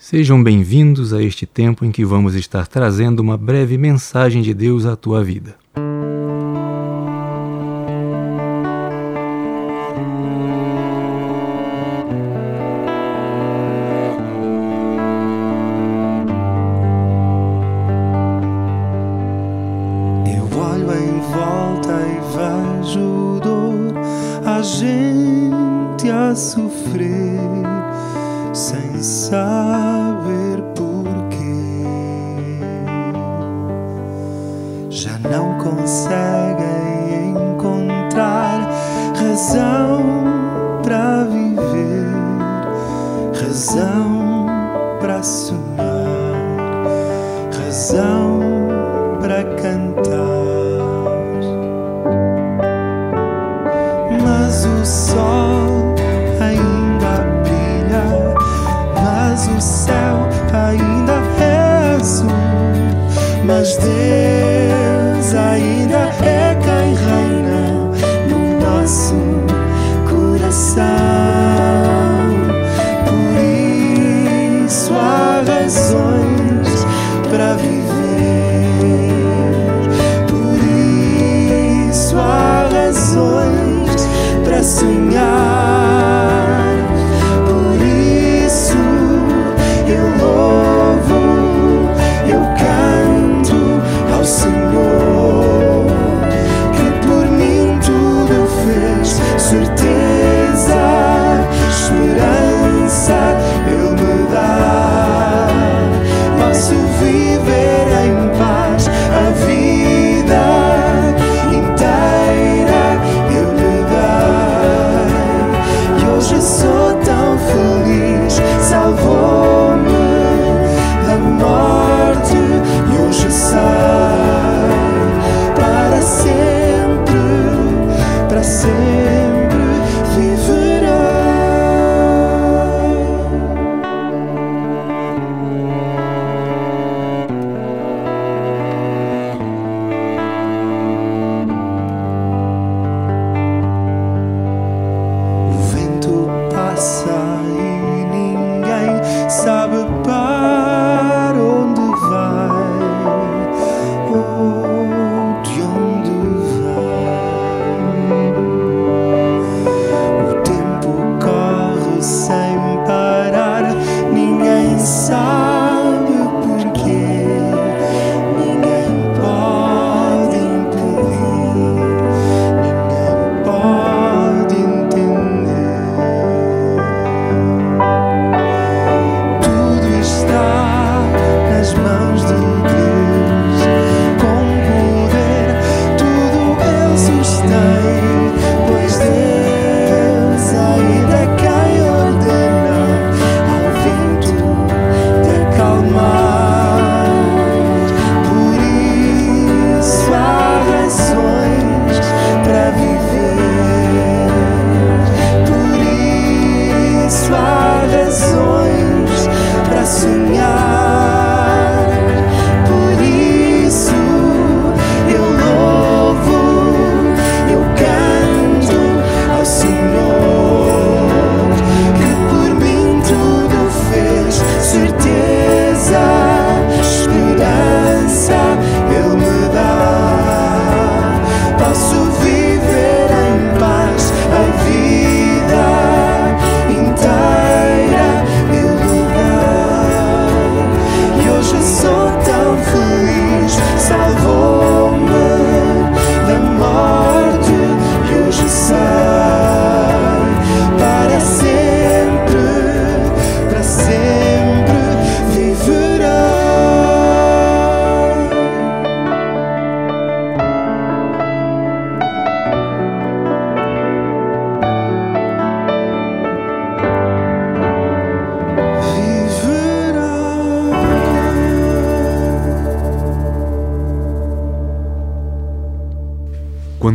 Sejam bem-vindos a este tempo em que vamos estar trazendo uma breve mensagem de Deus à tua vida. Eu olho em volta e vejo a gente a sofrer sem saber porquê. Já não conseguem encontrar razão para viver, razão para sonhar, razão para cantar. Mas o sol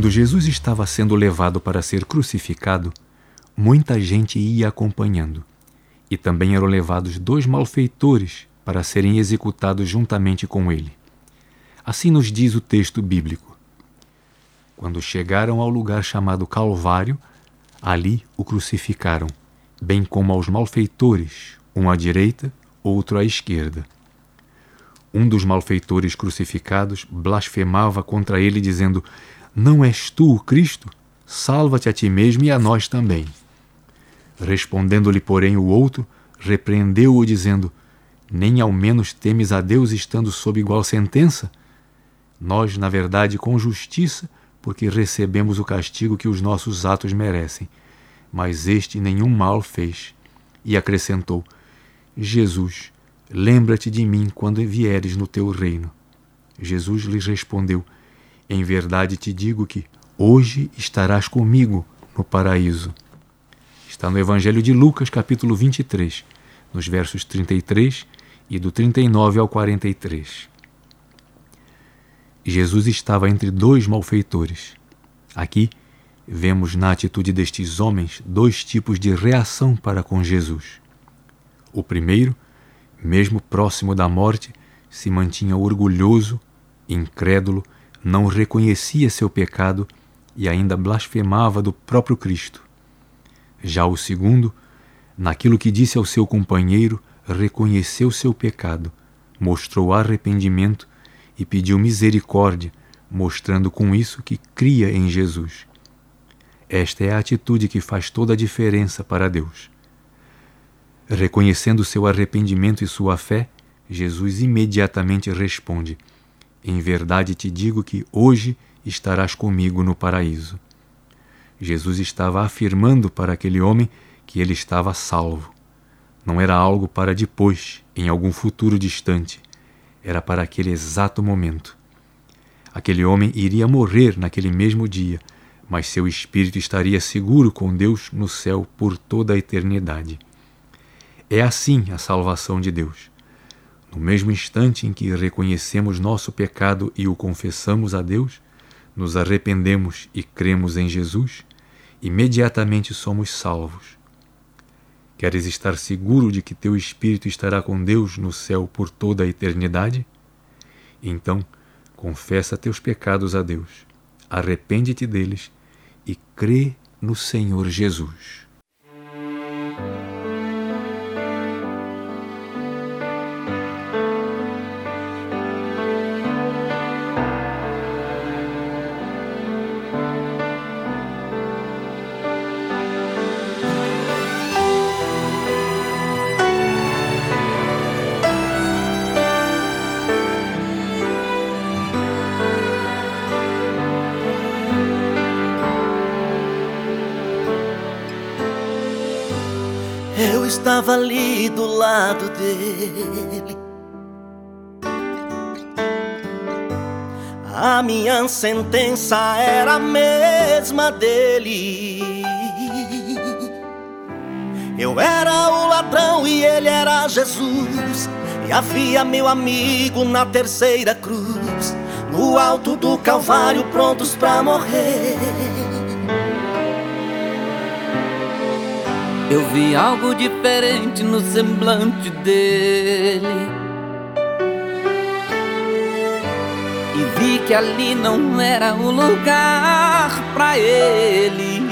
Quando Jesus estava sendo levado para ser crucificado, muita gente ia acompanhando, e também eram levados dois malfeitores para serem executados juntamente com ele. Assim nos diz o texto bíblico. Quando chegaram ao lugar chamado Calvário, ali o crucificaram, bem como aos malfeitores, um à direita, outro à esquerda. Um dos malfeitores crucificados blasfemava contra ele, dizendo: Não és tu o Cristo? Salva-te a ti mesmo e a nós também. Respondendo-lhe, porém, o outro, repreendeu-o, dizendo: Nem ao menos temes a Deus estando sob igual sentença? Nós, na verdade, com justiça, porque recebemos o castigo que os nossos atos merecem. Mas este nenhum mal fez. E acrescentou: Jesus, Lembra-te de mim quando vieres no teu reino. Jesus lhes respondeu: Em verdade te digo que hoje estarás comigo no paraíso. Está no Evangelho de Lucas, capítulo 23, nos versos 33 e do 39 ao 43. Jesus estava entre dois malfeitores. Aqui vemos na atitude destes homens dois tipos de reação para com Jesus. O primeiro mesmo próximo da morte, se mantinha orgulhoso, incrédulo, não reconhecia seu pecado e ainda blasfemava do próprio Cristo. Já o segundo, naquilo que disse ao seu companheiro, reconheceu seu pecado, mostrou arrependimento e pediu misericórdia, mostrando com isso que cria em Jesus. Esta é a atitude que faz toda a diferença para Deus. Reconhecendo seu arrependimento e sua fé, Jesus imediatamente responde: Em verdade te digo que hoje estarás comigo no paraíso. Jesus estava afirmando para aquele homem que ele estava salvo. Não era algo para depois, em algum futuro distante. Era para aquele exato momento. Aquele homem iria morrer naquele mesmo dia, mas seu espírito estaria seguro com Deus no céu por toda a eternidade. É assim a salvação de Deus. No mesmo instante em que reconhecemos nosso pecado e o confessamos a Deus, nos arrependemos e cremos em Jesus, imediatamente somos salvos. Queres estar seguro de que teu espírito estará com Deus no céu por toda a eternidade? Então, confessa teus pecados a Deus, arrepende-te deles e crê no Senhor Jesus. Eu estava ali do lado dele. A minha sentença era a mesma dele. Eu era o ladrão e ele era Jesus. E havia meu amigo na terceira cruz, no alto do Calvário, prontos para morrer. Eu vi algo diferente no semblante dele. E vi que ali não era o lugar pra ele.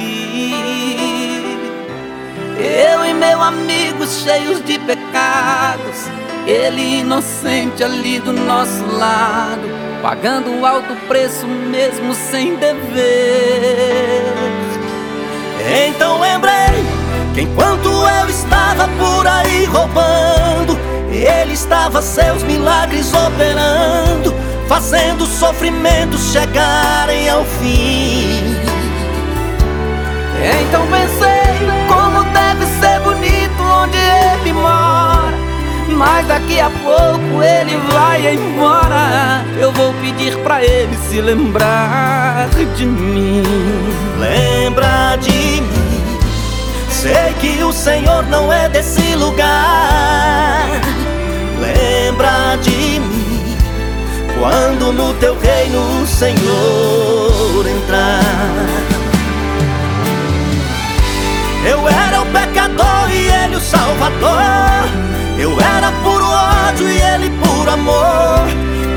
Eu e meu amigo cheios de pecados, ele inocente ali do nosso lado, pagando alto preço mesmo sem dever. Então lembrei enquanto eu estava por aí roubando, ele estava seus milagres operando, fazendo sofrimentos chegarem ao fim. Então pensei como deve ser bonito onde ele mora. Mas daqui a pouco ele vai embora. Eu vou pedir pra ele se lembrar de mim. Lembra de mim Sei que o Senhor não é desse lugar. Lembra de mim quando no teu reino o Senhor entrar. Eu era o pecador e ele o salvador. Eu era puro ódio e ele puro amor.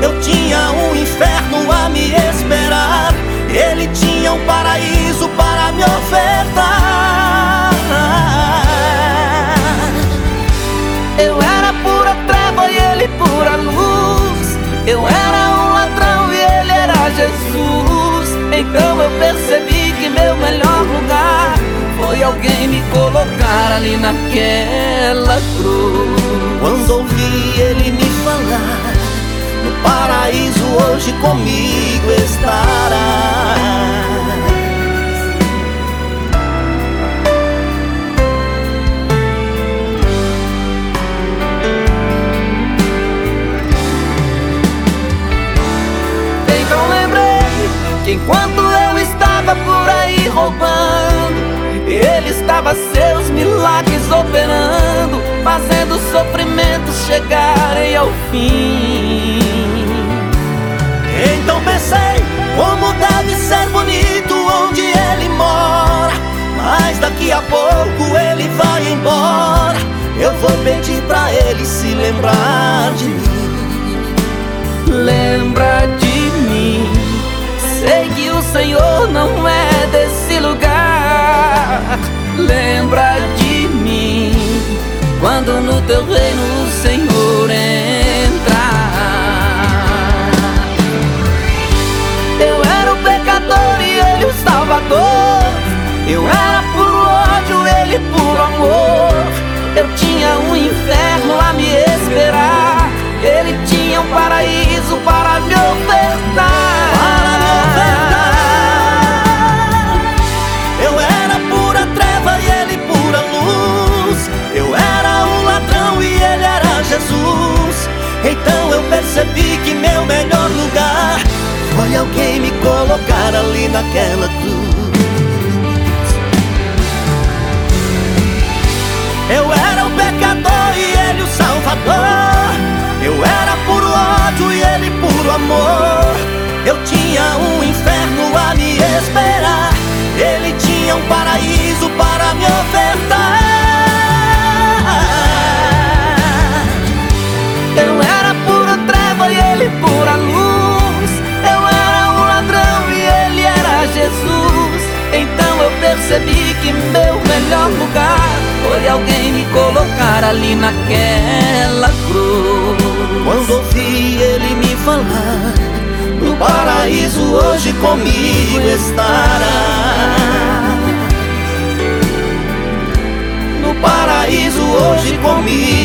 Eu tinha um inferno a me esperar. Ele tinha um paraíso para me ofertar. Alguém me colocar ali naquela cruz. Quando ouvi ele me falar, no paraíso hoje comigo estará. Estava seus milagres operando, fazendo sofrimentos chegarem ao fim. Então pensei como deve ser bonito onde ele mora. Mas daqui a pouco ele vai embora. Eu vou pedir pra ele se lembrar de mim. Lembra de mim. Sei que o Senhor não é desse lugar. Lembra de mim. Quando no teu reino o Senhor entrar. Eu era o pecador e ele o salvador. Eu era puro ódio, ele puro amor. Eu tinha um inferno a me esperar. Ele tinha um paraíso para me ofertar. Então eu percebi que meu melhor lugar foi alguém me colocar ali naquela cruz. Eu era o pecador e ele o salvador. Eu era puro ódio e ele puro amor. Eu tinha um inferno a me esperar. Ele tinha um paraíso para me ofertar. Alguém me colocar ali naquela cruz. Quando ouvi ele me falar, no paraíso hoje comigo estará. No paraíso hoje comigo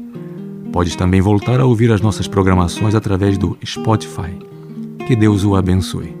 Podes também voltar a ouvir as nossas programações através do Spotify. Que Deus o abençoe.